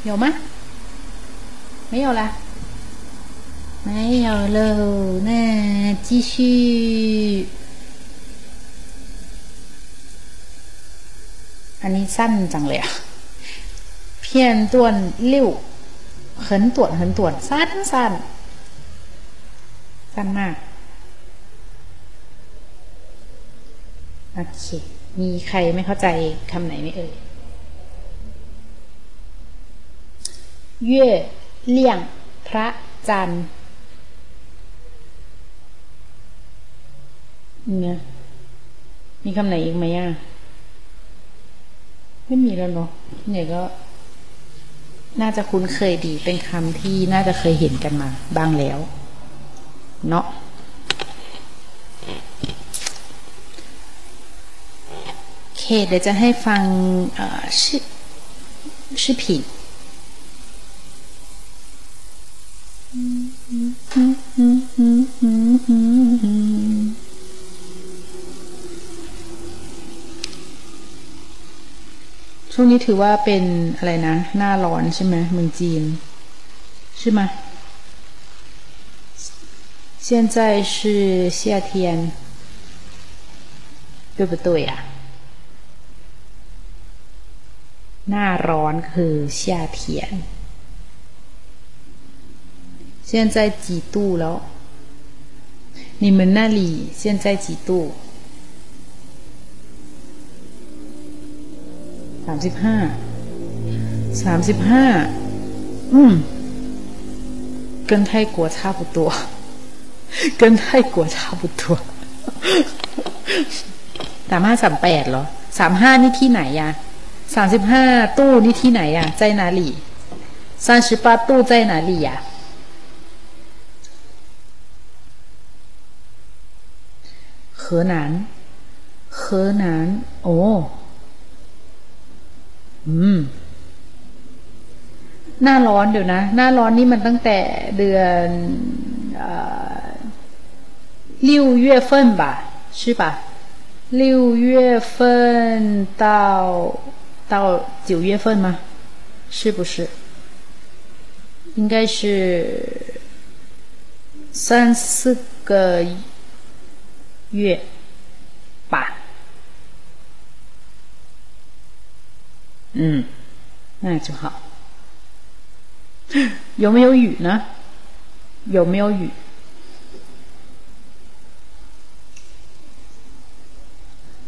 有吗？没有啦。 没有喽，那继续。อันนี้สั้นจังเลยอะ片段六很短很短สั้นสั้นสั้นมาก โอเค มีใครไม่เข้าใจคำไหนไหมเอ่ย月亮พระจันทร์ เนี่ยมีคำไหนอีกไหมอะไม่มีแล้วเนาะเนี่ยก็ น่าจะคุ้นเคยดี เป็นคำที่น่าจะเคยเห็นกันมา บ้างแล้ว เนาะโอเค เดี๋ยวจะให้ฟังชื่อชื่อผิด ช่วงนี้ถือว่าเป็นอะไรนะ หน้าร้อนใช่ไหมเมืองจีนใช่ไหม现在是夏天对不对呀หน้าร้อนคือ夏天现在几度แล้ว你们那里现在几度 ามสิบห้า สามสิบห้า อืม跟泰国差不多跟泰国差不多สามห้าสามแปดเหรอ สามห้านี่ที่ไหนอะสามสิบห้าตู้นี่ที่ไหนอะ在哪里三十八度在哪里呀河南河南โ อ้อืม หน้าร้อนเดี๋ยวนะ หน้าร้อนนี่มันตั้งแต่เดือน六月份吧是吧六月份到到九月份吗是不是应该是三四个月 嗯，那就好。有没有雨呢？有没有雨？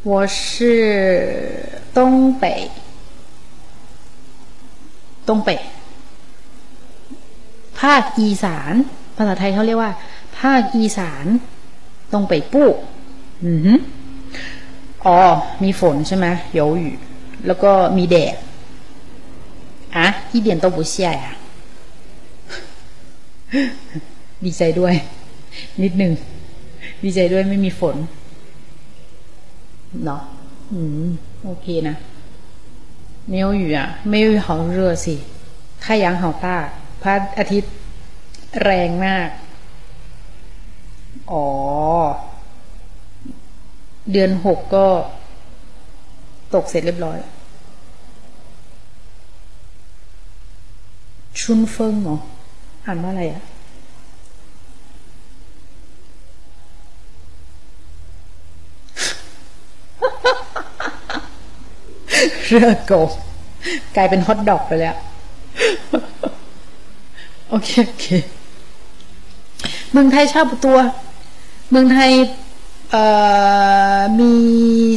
我是东北，东北。台 ภาคอีสาน ภาษาไทยเขาเรียกว่า ภาคอีสานตรงไปปู้อือฮึอ๋อ มีฝนใช่ไหม有雨 แล้วก็มีแดดอ่ะ一点都不下呀ดีใจด้วย นิดหนึ่ง ดีใจด้วยไม่มีฝน เนาะอืม โอเคนะ没有雨啊没有雨好热สิ太阳好大พระอาทิตย์แรงมาก อ๋อ เดือนหกก็ ตกเสร็จเรียบร้อย ชุนเฟิงเหรอ อ่านว่าอะไรอะเรือโกกลายเป็นฮอทดอกไปแล้ว โอเค โอเค เมืองไทยชอบตัว เมืองไทยมี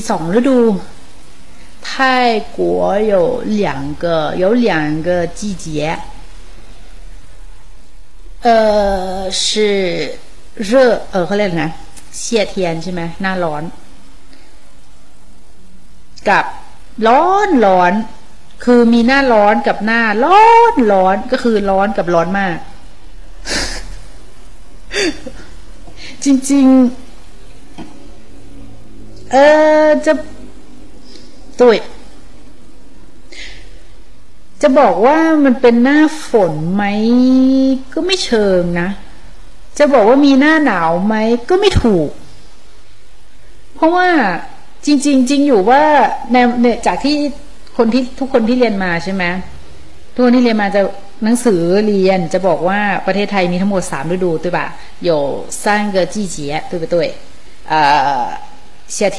สองฤดู泰国有两个有两个季节， 呃，是热เออเขาเรียกนะเสียเทียนใช่ไหมหน้าร้อน กับร้อนร้อน คือมีหน้าร้อนกับหน้าร้อนร้อนก็คือร้อนกับร้อนมาก จริง ๆ เออจะตุย จะบอกว่ามันเป็นหน้าฝนไหม ก็ไม่เชิงนะ จะบอกว่ามีหน้าหนาวไหม ก็ไม่ถูก เพราะว่าจริง ๆ จริงอยู่ว่าในเนี่ยจากที่คนที่ทุกคนที่เรียนมาใช่ไหมทุกคนที่เรียนมาจะหนังสือเรียนจะบอกว่าประเทศไทยมีทั้งหมดสามฤดู对吧有三个季节对不对呃夏天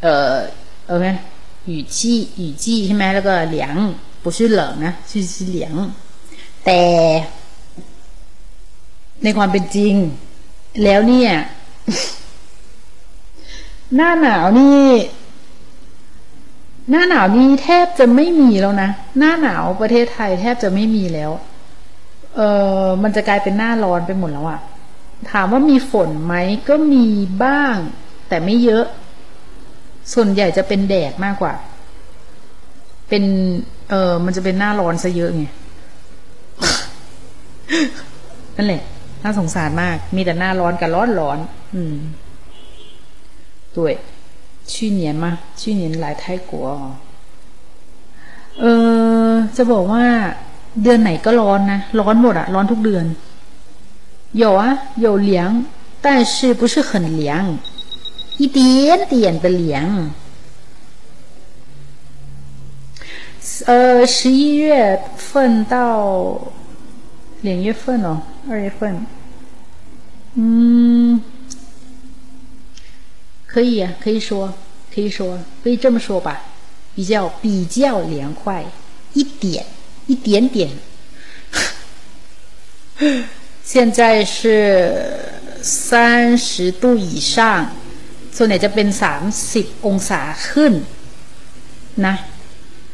呃เ ออไหม雨季雨季ใช่ไหมแล้วก็凉不是冷นะ是是凉แต่ ในความเป็นจริง แล้วเนี่ย หน้าหนาวนี่ หน้าหนาวนี่แทบจะไม่มีแล้วนะ หน้าหนาวประเทศไทยแทบจะไม่มีแล้ว เออมันจะกลายเป็นหน้าร้อนไปหมดแล้วอะถามว่ามีฝนไหมก็มีบ้าง แต่ไม่เยอะ ส่วนใหญ่จะเป็นแดดมากกว่า เป็น เออมันจะเป็นหน้าร้อนซะเยอะไง นั่นแหละ น่าสงสารมาก มีแต่หน้าร้อนกับร้อนร้อน อืม对去年吗去年来泰国เออจะบอกว่า เดือนไหนก็ร้อนนะ ร้อนหมดอะร้อนทุกเดือน有啊有凉但是不是很凉 一点点的凉。呃十一月份到两月份哦二月份。嗯可以呀、啊，可以说，可以说，可以这么说吧，比较比较凉快一点，一点点。现在是三十度以上。 ส่วนใหญ่จะเป็นสามสิบองศาขึ้นนะ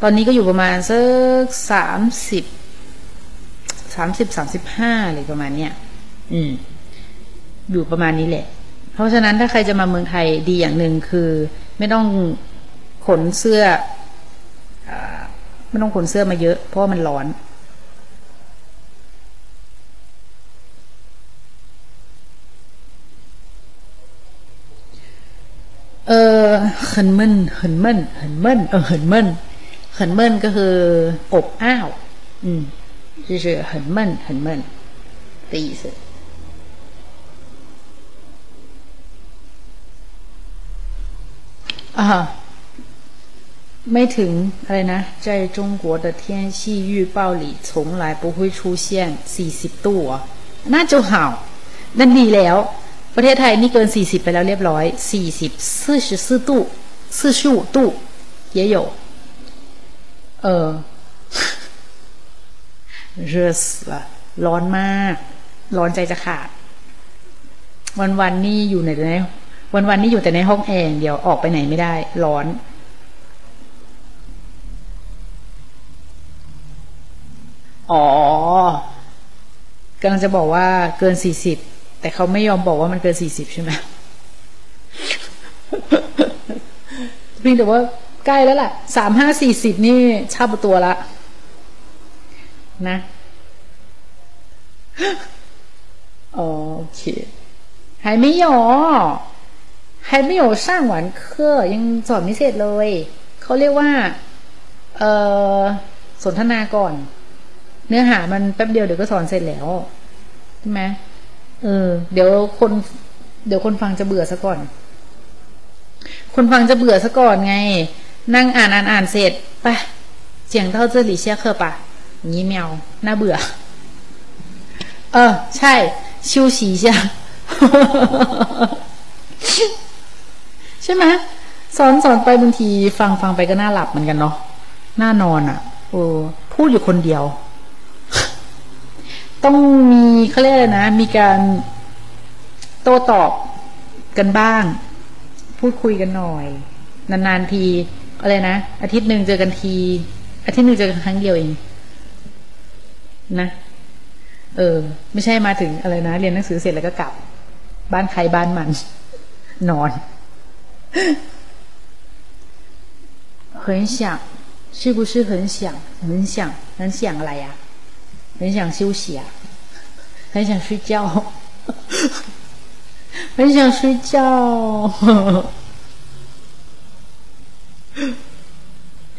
ตอนนี้ก็อยู่ประมาณสักสามสิบสามสิบสามสิบห้าอะไรประมาณเนี้ยอืม อยู่ประมาณนี้แหละ เพราะฉะนั้นถ้าใครจะมาเมืองไทยดีอย่างหนึ่งคือ ไม่ต้องขนเสื้ออไม่ต้องขนเสื้อมาเยอะ เพราะมันร้อน ออเหินมึนเหินมึนเหินมึนเออเหินมึนเหินมึนก็คืออบอ้าว อืม就是很闷很闷的意思อ่าไม่ถึงอะไรนะ在中国的天气预报里从来不会出现40度อ่ะน่าจะห่าวนั่นดีแล้ว ประเทศไทยนี่เกิน 40 ไปแล้วเรียบร้อย 40ซื่อซื่อตู้ซื่อชู่ตู้เยอะโยเออเรสะร้อนมาก ร้อนใจจะขาด วันวันนี่อยู่ไหนไหนวันวันนี่อยู่แต่ในห้องแอร์เดี๋ยวออกไปไหนไม่ได้ ร้อน อ๋อกำลังจะบอกว่าเกินสี่สิบ แต่เขาไม่ยอมบอกว่ามันเกินสี่สิบใช่ไหมเพียงแต่ว่าใกล้แล้วล่ะสามห้าสี่สิบนี่ชาประตัวละ นะโอเค还没有还没有上完课ยังสอนไม่เสร็จเลย เขาเรียกว่า เออสนทนาก่อน เนื้อหามันแป๊บเดียวเดี๋ยวก็สอนเสร็จแล้ว ใช่ไหม เออ เดี๋ยวคน เดี๋ยวคนฟังจะเบื่อซะก่อน คนฟังจะเบื่อซะก่อนไง นั่งอ่านอ่านอ่านเสร็จไปเสียงเท่าเจอหลี่เชี่ยเคอปะงี้แมวน่าเบื่อ เออ ใช่ชิวฉีใช่ใช่ไหมสอนสอนไปบางที ฟังฟังไปก็น่าหลับเหมือนกันเนาะน่านอนอะ่ะ โอ้พูดอยู่คนเดียว ต้องมีเขาเรียกอะไรนะ มีการโต้ตอบกันบ้าง พูดคุยกันหน่อย นานๆทีอะไรนะ อาทิตย์หนึ่งเจอกันที อาทิตย์หนึ่งเจอกันครั้งเดียวเอง นะ เออ ไม่ใช่มาถึงอะไรนะ เรียนหนังสือเสร็จแล้วก็กลับ บ้านใครบ้านมัน นอน很想是不是很想很想很想อะไร呀很想休息啊 很想睡觉很想睡觉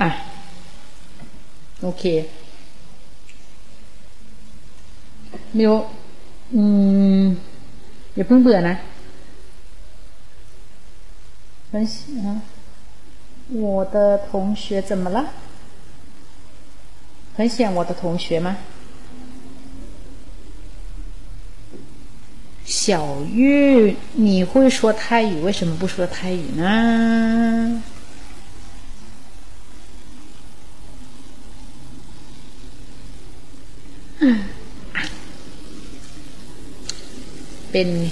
อ่ะโอเคไม่รู้อืมอย่าเพิ่งเบื่อนะ很啊，我的同学怎么了？很想我的同学吗？ 小玉，你会说泰语，为什么不说泰语呢？เป็น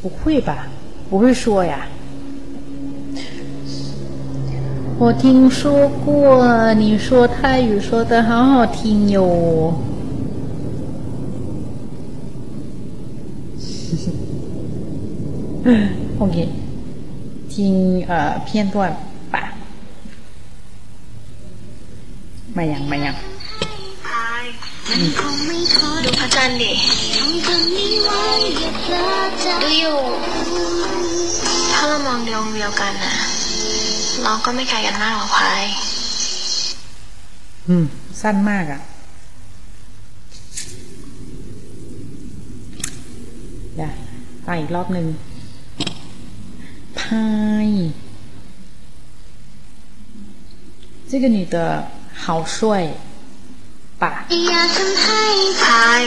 不会吧？不会说呀。 我听说过你说泰语说的好好听哟。OK，听呃片段吧。มายังมายัง ดูพระจันทร์ดิดูอยู่ ถ้าเรามองดวงเดียวกันนะ เราก็ไม่ไกลกันมากหรอกพาย อืม สั้นมากอะ่ะเดี๋ยวฟังอีกรอบหนึ่งพาย这个女的好帅吧？ อยากทำให้พาย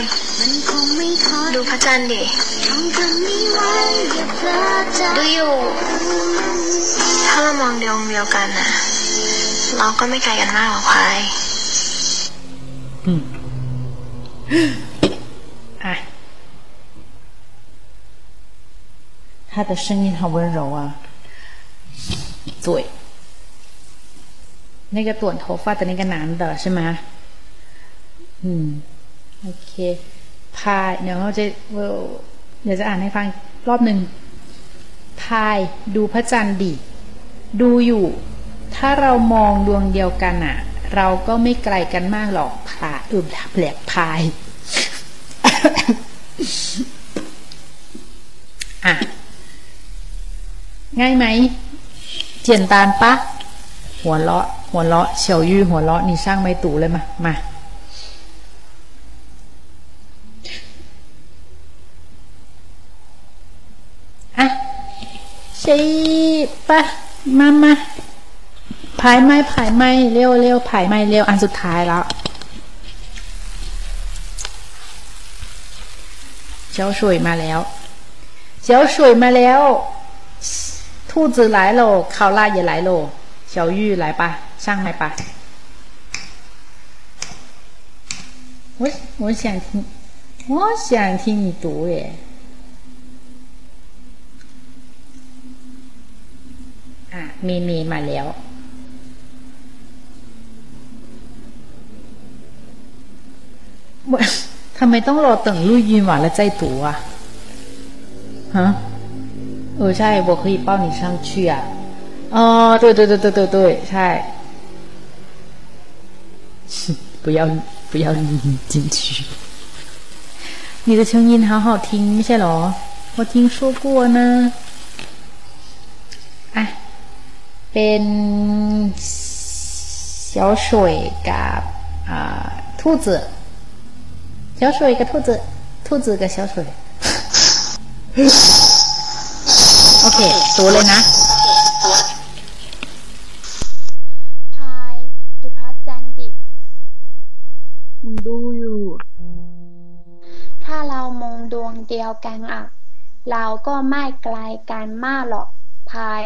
ดูพระจันทร์ดิดูอยู่ ถ้าเรามองดวงเดียวกันนะเราก็ไม่ไกลกันมากหรอกพาย 嗯，哎，他的声音好温柔啊，嘴，那个短头发的那个男的是吗？嗯，OK，พายเดี๋ยวเราจะเดี๋ยวจะอ่านให้ฟังรอบหนึ่งพายดูพระจันทร์ดิ ดูอยู่ ถ้าเรามองดวงเดียวกันอะเราก็ไม่ไกลกันมากหรอกพาอืมแผลกพายอะง่ายไหมเจียนตานปะ หัวเราะ หัวเราะเฉียวยืหัวเราะนี่ช่างไม่ตู่เลยมา มาอะใช่ปะ มามาผายไม้ผายไม้เร็วเร็วผายไม้เร็ว อันสุดท้ายแล้วเจ้าสวยมาแล้วเจ้าสวยมาแล้ว兔子来了考拉也来了小玉来吧上来吧我我想听我想听你读耶 มีมีมาแล้ว ทำไมต้องรอ等陆运完了再读啊？ฮะเออใช่我可以抱你上去啊อ๋อ对对对对对对ใช่不要不要你进去你的声音好好听ไม่ใช่หรอ我听说过呢อ่ะ เป็นเสียวสวยกับอ่าทูจือเสียวสวยกับทูจือทูจือกับเสียวสวยโอเคตูเลยนะพายดูพระจันทร์ดิดูอยู่ ถ้าเรามองดวงเดียวกันอะ เราก็ไม่ไกลกันมากหรอกพาย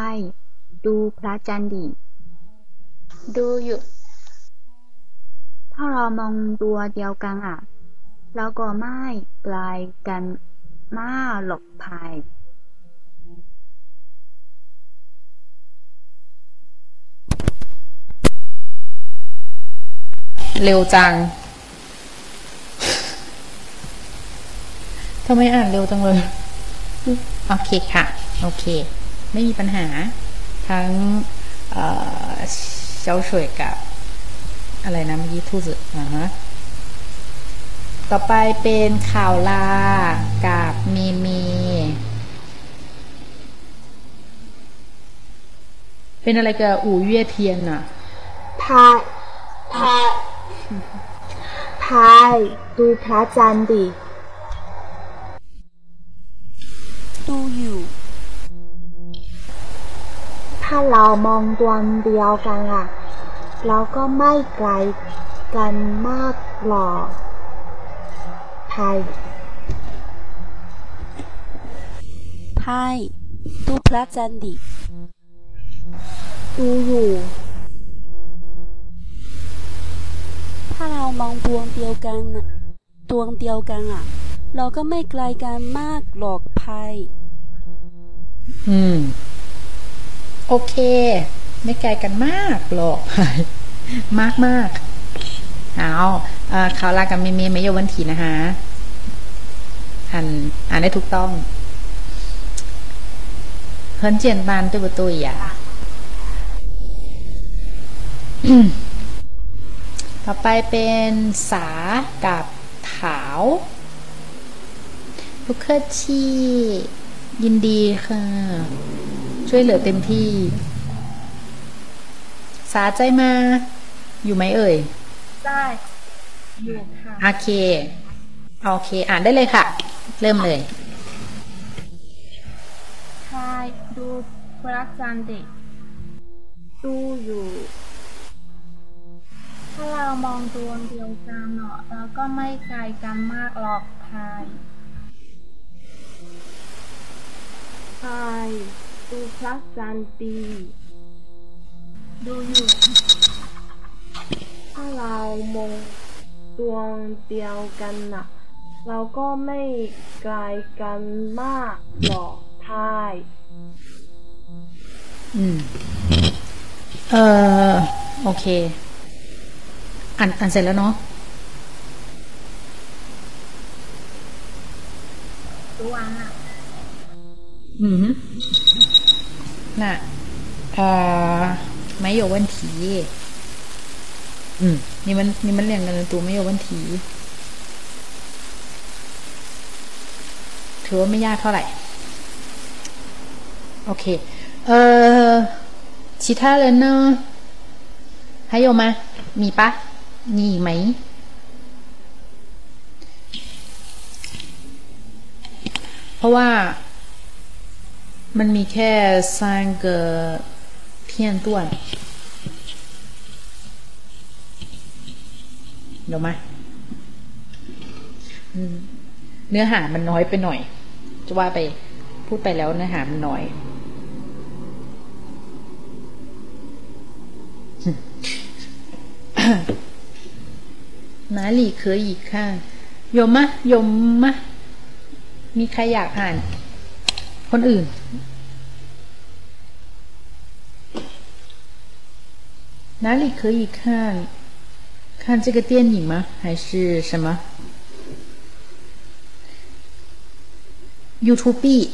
าย ดูพระจันทร์ดิ ดูอยู่ ถ้าเรามองตัวเดียวกันอะ เราก็ไม่ไกลกันมากหรอกพายเร็วจัง ทำไมอ่านเร็วจังเลย โอเคค่ะ โอเค ไม่มีปัญหา ทั้งเจ้าช่วยกับ อะไรนะเมื่อกี้ทูสึอ่าฮะต่อไปเป็นข่าวลากับเมเมเป็นอะไรกับอู่เย่เทียนน่ะพายพายพายดูพระจันทร์ดิาเรามองดวงเดียวกันอะ เราก็ไม่ไกลกันมากหรอกพายพายดูพระจันทร์ดิดูอยู่ถ้าเรามองดวงเดียวกันน่ะดวงเดียวกันอะ เราก็ไม่ไกลกันมากหรอกพายอืม โอเค ไม่ไกลกันมากหรอก มากมากเอาข่าวลากับเมเมไม่ยวันทีนะฮะอ่านอ่านได้ถูกต้องเพิ่นเจียนบานตัวตัวอย่าต่อไปเป็นสากับถาวลูกเคอร์ชียินดีค่ะ ช่วยเหลือเต็มที่ สาใจมา อยู่ไหมเอ่ย ได้อยู่ค่ะโอเค โอเค อ่านได้เลยค่ะ เริ่มเลยพายดูพระจันทร์ดิดูอยู่ถ้าเรามองดวงเดียวกันเนาะเราก็ไม่ไกลกันมากหรอกพายพาย ดูพระจันทร์ดีดูอยู่ถ้าเรามองดวงเดียวกันน่ะ เราก็ไม่ไกลกันมากหรอกพายอืม เออโอเค อ่านอ่านเสร็จแล้วเนาะตัวน่ะอืม น่ะเอ่อไม่有问题อืมนี่มันนี่มันเรียงกันในตัวไม่有问题ถือว่าไม่ยากเท่าไหร่ โอเค เอ่อ其他人呢还有吗มีปะมีอีกไหม เพราะว่า มันมีแค่三个片段เดี๋ยวมาอืมเนื้อหามันน้อยไปหน่อย จะว่าไปพูดไปแล้วเนื้อหามันน้อย 哪里可以看有吗有吗มีใครอยากอ่าน คนอื่น 哪里可以看 看这个电影吗？还是什么？YouTube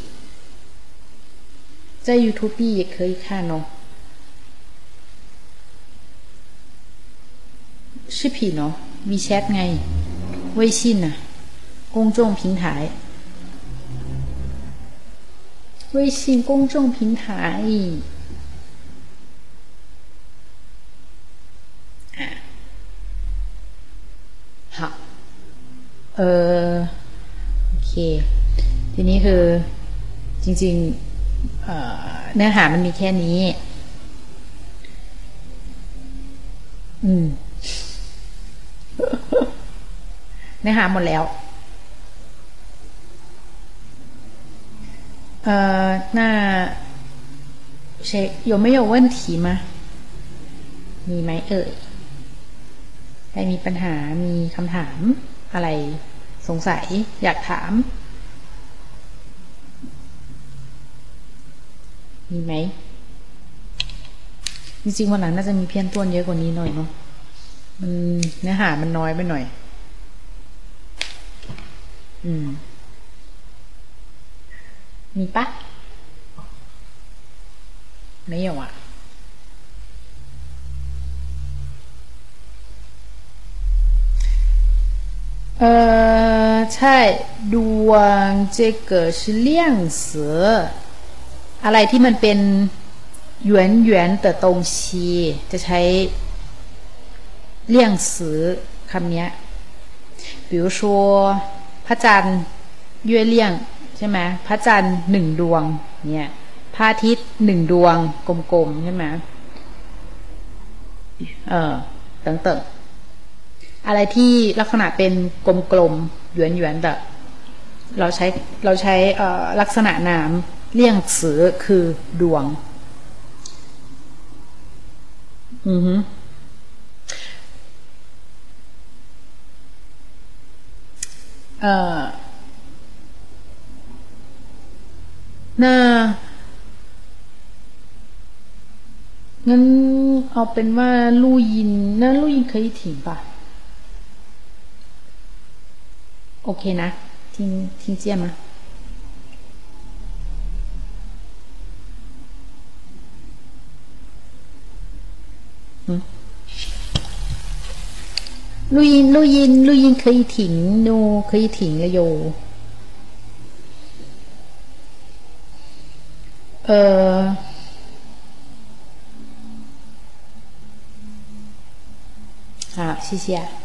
在 YouTube 也可以看哦。视频哦，WeChat ไง微信呐、啊，公众平台。 微信公众平台。好，เออโอเค ทีนี้คือจริงๆเเนื้อหามันมีแค่นี้ อืม เนื้อหาหมดแล้ว 呃，那谁有没有问题吗？มีไหมเอ่ยใครมีปัญหา มีคำถาม อะไร สงสัย อยากถาม มีไหม จริงๆวันหลังน่าจะมีเพี้ยนต้วนเยอะกว่านี้หน่อยเนาะ มันเนื้อหามันน้อยไปหน่อย อืม มีปะไม่有啊呃，ใช่ดวง这个是量词อะไรที่มันเป็น圆圆的东西จะใช้เลี่ยงสือคำนี้比如说พระจันทร์月亮 ช่ไหมพระจันทร์หนึ่งดวง เนี่ยพระอาทิตย์หนึ่งดวง กลมๆใช่ไหมเออต่างๆอะไรที่ลักษณะเป็นกลมๆหยวนๆแต่เราใช้เราใช้ลักษณะนามเลี่ยงสือคือดวง อือฮึเอ่อ น่างั้นเอาเป็นว่าลู่ยินนะลู่ยินเคยถิงป่ะ โอเคนะทิ้งทิ้งเจียมา录音录音录音可以停哦，可以停了哟。 呃，好，谢谢。